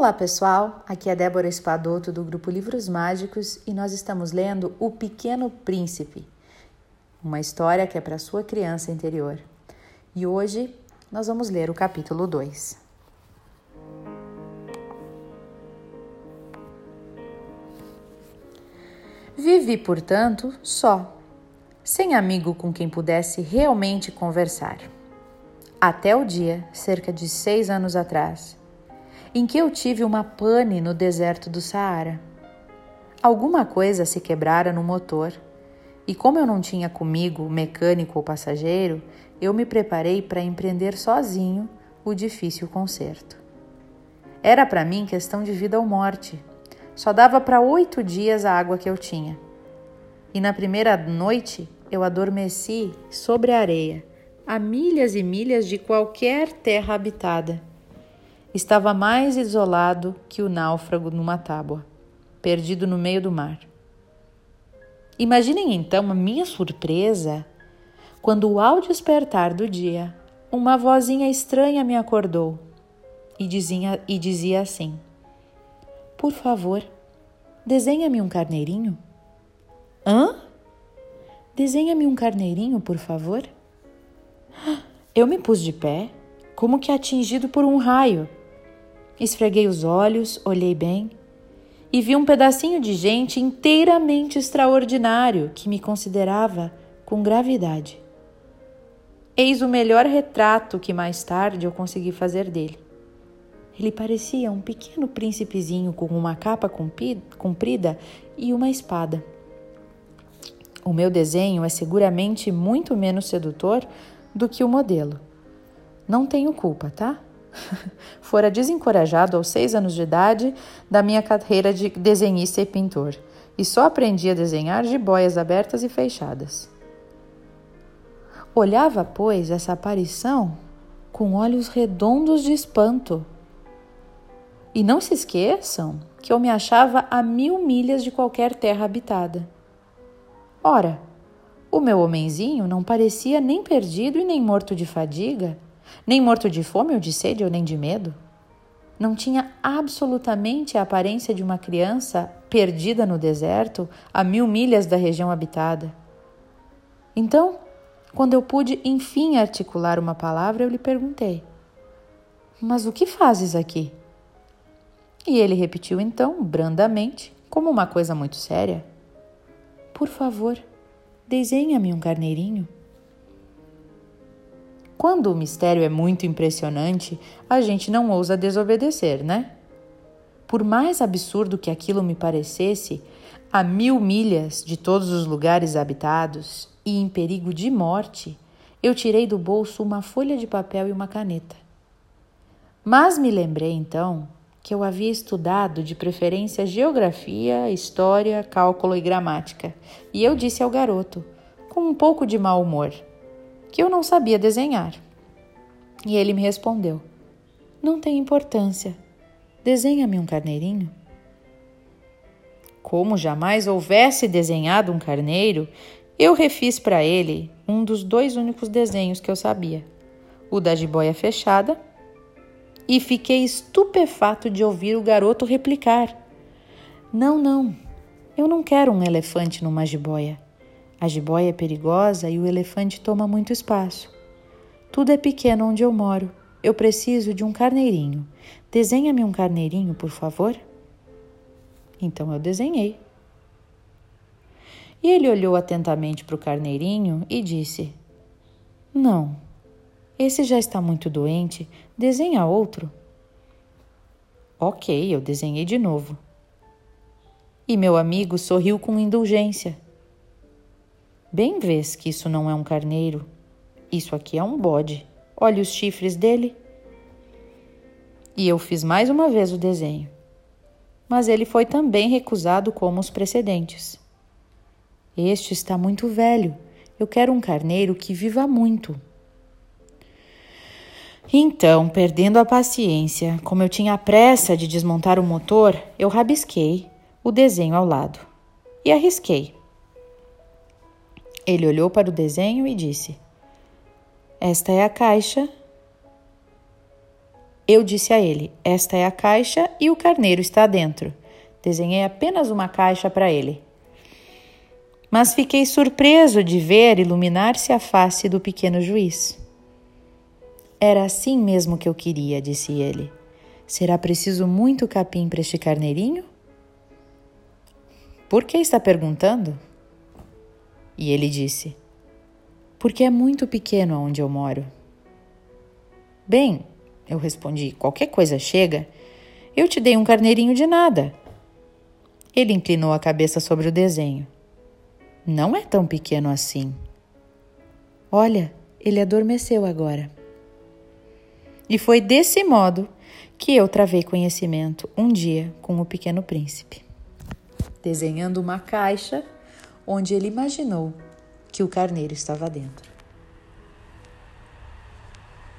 Olá pessoal, aqui é Débora Espadoto do grupo Livros Mágicos e nós estamos lendo O Pequeno Príncipe, uma história que é para sua criança interior. E hoje nós vamos ler o capítulo 2. Vivi, portanto, só, sem amigo com quem pudesse realmente conversar. Até o dia, cerca de seis anos atrás, em que eu tive uma pane no deserto do Saara. Alguma coisa se quebrara no motor, e como eu não tinha comigo mecânico ou passageiro, eu me preparei para empreender sozinho o difícil conserto. Era para mim questão de vida ou morte. Só dava para oito dias a água que eu tinha. E na primeira noite eu adormeci sobre a areia, a milhas e milhas de qualquer terra habitada estava mais isolado que o náufrago numa tábua, perdido no meio do mar. Imaginem então a minha surpresa quando, ao despertar do dia, uma vozinha estranha me acordou e dizia, e dizia assim: Por favor, desenha-me um carneirinho. Hã? Desenha-me um carneirinho, por favor. Eu me pus de pé, como que atingido por um raio Esfreguei os olhos, olhei bem e vi um pedacinho de gente inteiramente extraordinário que me considerava com gravidade. Eis o melhor retrato que mais tarde eu consegui fazer dele. Ele parecia um pequeno príncipezinho com uma capa comprida e uma espada. O meu desenho é seguramente muito menos sedutor do que o modelo. Não tenho culpa, tá? Fora desencorajado aos seis anos de idade da minha carreira de desenhista e pintor, e só aprendi a desenhar de boias abertas e fechadas. Olhava, pois, essa aparição com olhos redondos de espanto. E não se esqueçam que eu me achava a mil milhas de qualquer terra habitada. Ora, o meu homenzinho não parecia nem perdido e nem morto de fadiga nem morto de fome ou de sede ou nem de medo. Não tinha absolutamente a aparência de uma criança perdida no deserto, a mil milhas da região habitada. Então, quando eu pude enfim articular uma palavra, eu lhe perguntei: Mas o que fazes aqui? E ele repetiu então, brandamente, como uma coisa muito séria: Por favor, desenha-me um carneirinho. Quando o mistério é muito impressionante, a gente não ousa desobedecer, né? Por mais absurdo que aquilo me parecesse, a mil milhas de todos os lugares habitados e em perigo de morte, eu tirei do bolso uma folha de papel e uma caneta. Mas me lembrei então que eu havia estudado de preferência geografia, história, cálculo e gramática, e eu disse ao garoto, com um pouco de mau humor: que eu não sabia desenhar. E ele me respondeu: Não tem importância. Desenha-me um carneirinho. Como jamais houvesse desenhado um carneiro, eu refiz para ele um dos dois únicos desenhos que eu sabia: o da jiboia fechada, e fiquei estupefato de ouvir o garoto replicar: Não, não, eu não quero um elefante numa jiboia. A jiboia é perigosa e o elefante toma muito espaço. Tudo é pequeno onde eu moro. Eu preciso de um carneirinho. Desenha-me um carneirinho, por favor. Então eu desenhei. E ele olhou atentamente para o carneirinho e disse: Não, esse já está muito doente. Desenha outro. Ok, eu desenhei de novo. E meu amigo sorriu com indulgência. Bem vês que isso não é um carneiro. Isso aqui é um bode. Olhe os chifres dele. E eu fiz mais uma vez o desenho. Mas ele foi também recusado como os precedentes. Este está muito velho. Eu quero um carneiro que viva muito. Então, perdendo a paciência, como eu tinha pressa de desmontar o motor, eu rabisquei o desenho ao lado e arrisquei. Ele olhou para o desenho e disse: Esta é a caixa. Eu disse a ele: Esta é a caixa e o carneiro está dentro. Desenhei apenas uma caixa para ele. Mas fiquei surpreso de ver iluminar-se a face do pequeno juiz. Era assim mesmo que eu queria, disse ele. Será preciso muito capim para este carneirinho? Por que está perguntando? E ele disse: Porque é muito pequeno onde eu moro. Bem, eu respondi: qualquer coisa chega. Eu te dei um carneirinho de nada. Ele inclinou a cabeça sobre o desenho. Não é tão pequeno assim. Olha, ele adormeceu agora. E foi desse modo que eu travei conhecimento um dia com o pequeno príncipe, desenhando uma caixa onde ele imaginou que o carneiro estava dentro.